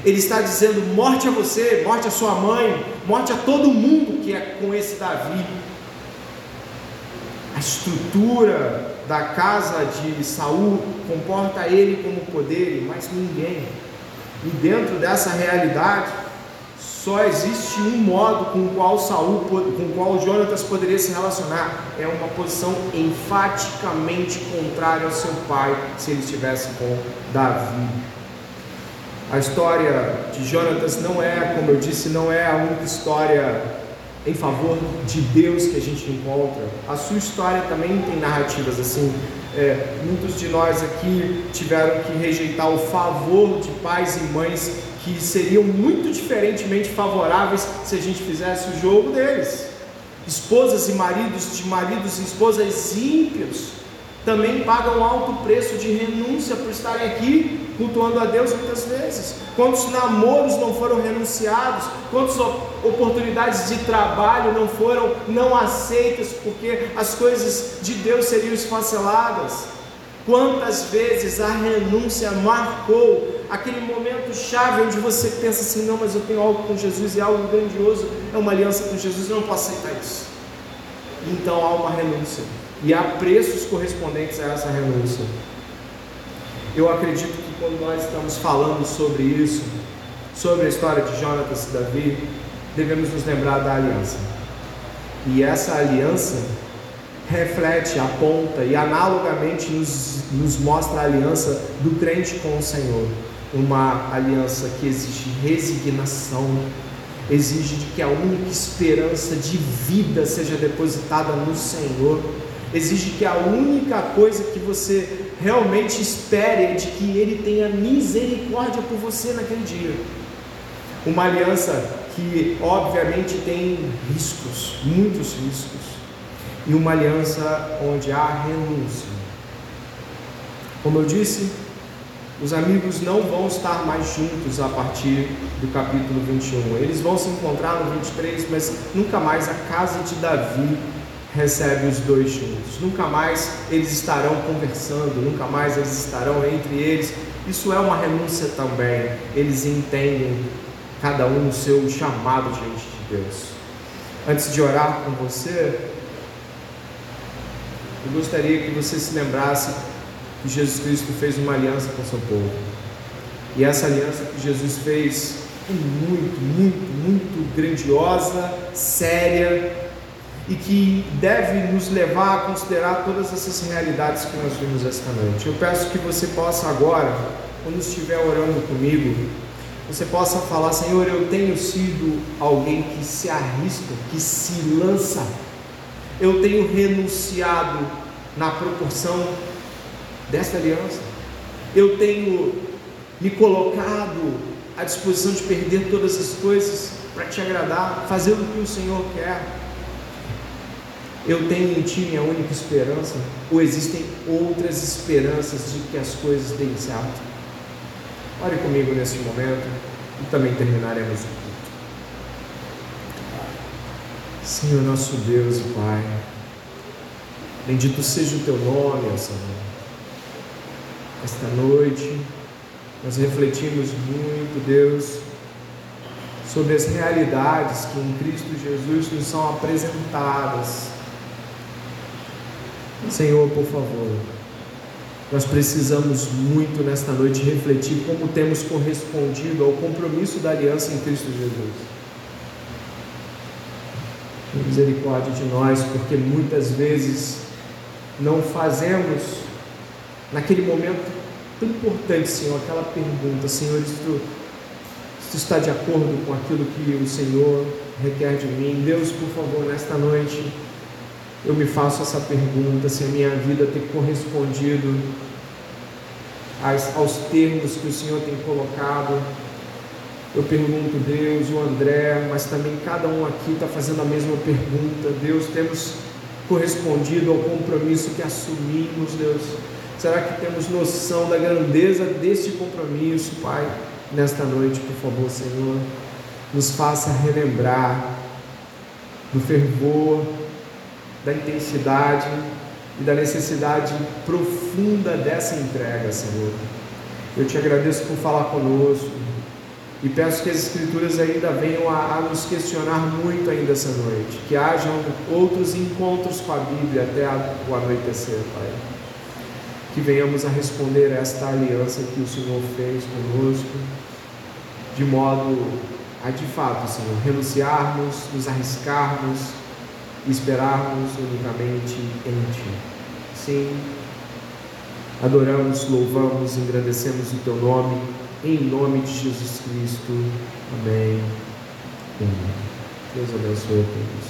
Ele está dizendo morte a você, morte a sua mãe, morte a todo mundo que é com esse Davi. A estrutura da casa de Saul comporta ele como poder mais ninguém. E dentro dessa realidade, só existe um modo com o qual Saul, com o qual Jonatas poderia se relacionar. É uma posição enfaticamente contrária ao seu pai, se ele estivesse com Davi. A história de Jonatas não é, como eu disse, não é a única história em favor de Deus que a gente encontra. A sua história também tem narrativas assim. É, muitos de nós aqui tiveram que rejeitar o favor de pais e mães que seriam muito diferentemente favoráveis se a gente fizesse o jogo deles. Esposas e maridos de maridos e esposas ímpios também pagam alto preço de renúncia por estarem aqui cultuando a Deus muitas vezes. Quantos namoros não foram renunciados? Quantas oportunidades de trabalho não foram não aceitas porque as coisas de Deus seriam esfaceladas? Quantas vezes a renúncia marcou aquele momento chave onde você pensa assim: não, mas eu tenho algo com Jesus e algo grandioso, é uma aliança com Jesus, eu não posso aceitar isso. Então há uma renúncia e há preços correspondentes a essa renúncia. Eu acredito que quando nós estamos falando sobre isso, sobre a história de Jonatas e Davi, devemos nos lembrar da aliança. E essa aliança reflete, aponta e analogamente nos, nos mostra a aliança do crente com o Senhor. Uma aliança que exige resignação, exige que a única esperança de vida seja depositada no Senhor exige que a única coisa que você realmente espere é de que Ele tenha misericórdia por você naquele dia. Uma aliança que, obviamente, tem riscos, muitos riscos, e uma aliança onde há renúncia. Como eu disse, os amigos não vão estar mais juntos a partir do capítulo 21. Eles vão se encontrar no 23, mas nunca mais a casa de Davi recebe os dois juntos. Nunca mais eles estarão conversando, nunca mais eles estarão entre eles. Isso é uma renúncia também. Eles entendem cada um o seu chamado diante de Deus. Antes de orar com você, eu gostaria que você se lembrasse que Jesus Cristo fez uma aliança com seu povo. E essa aliança que Jesus fez é muito, muito, muito grandiosa, séria, e que deve nos levar a considerar todas essas realidades que nós vimos esta noite. Eu peço que você possa agora, quando estiver orando comigo, você possa falar: Senhor, eu tenho sido alguém que se arrisca, que se lança, eu tenho renunciado na proporção desta aliança, eu tenho me colocado à disposição de perder todas as coisas para te agradar, fazer o que o Senhor quer eu tenho em Ti minha única esperança? Ou existem outras esperanças de que as coisas deem certo? Ore comigo nesse momento e também terminaremos o culto. Senhor nosso Deus e Pai, bendito seja o Teu nome, ó Senhor. Esta noite nós refletimos muito, Deus, sobre as realidades que em Cristo Jesus nos são apresentadas Senhor, por favor, nós precisamos muito nesta noite refletir como temos correspondido ao compromisso da aliança em Cristo Jesus. Misericórdia de nós, porque muitas vezes não fazemos naquele momento tão importante, Senhor, aquela pergunta, Senhor, isto, isto está de acordo com aquilo que o Senhor requer de mim? Deus, por favor, nesta noite, eu me faço essa pergunta: se a minha vida tem correspondido aos termos que o Senhor tem colocado. Eu pergunto, Deus, o André, mas também cada um aqui está fazendo a mesma pergunta. Deus, temos correspondido ao compromisso que assumimos, Deus. Será que temos noção da grandeza deste compromisso, Pai? Nesta noite, por favor, Senhor, nos faça relembrar do fervor da intensidade e da necessidade profunda dessa entrega, Senhor. Eu te agradeço por falar conosco. E peço que as Escrituras ainda venham a, a, nos questionar muito ainda essa noite. Que hajam outros encontros com a Bíblia até o anoitecer, Pai. Que venhamos a responder a esta aliança que o Senhor fez conosco, de modo a de fato, Senhor, renunciarmos, nos arriscarmos e esperarmos unicamente em Ti. Sim, adoramos, louvamos, engrandecemos o Teu nome em nome de Jesus Cristo. Amém. Amém. Deus abençoe a todos.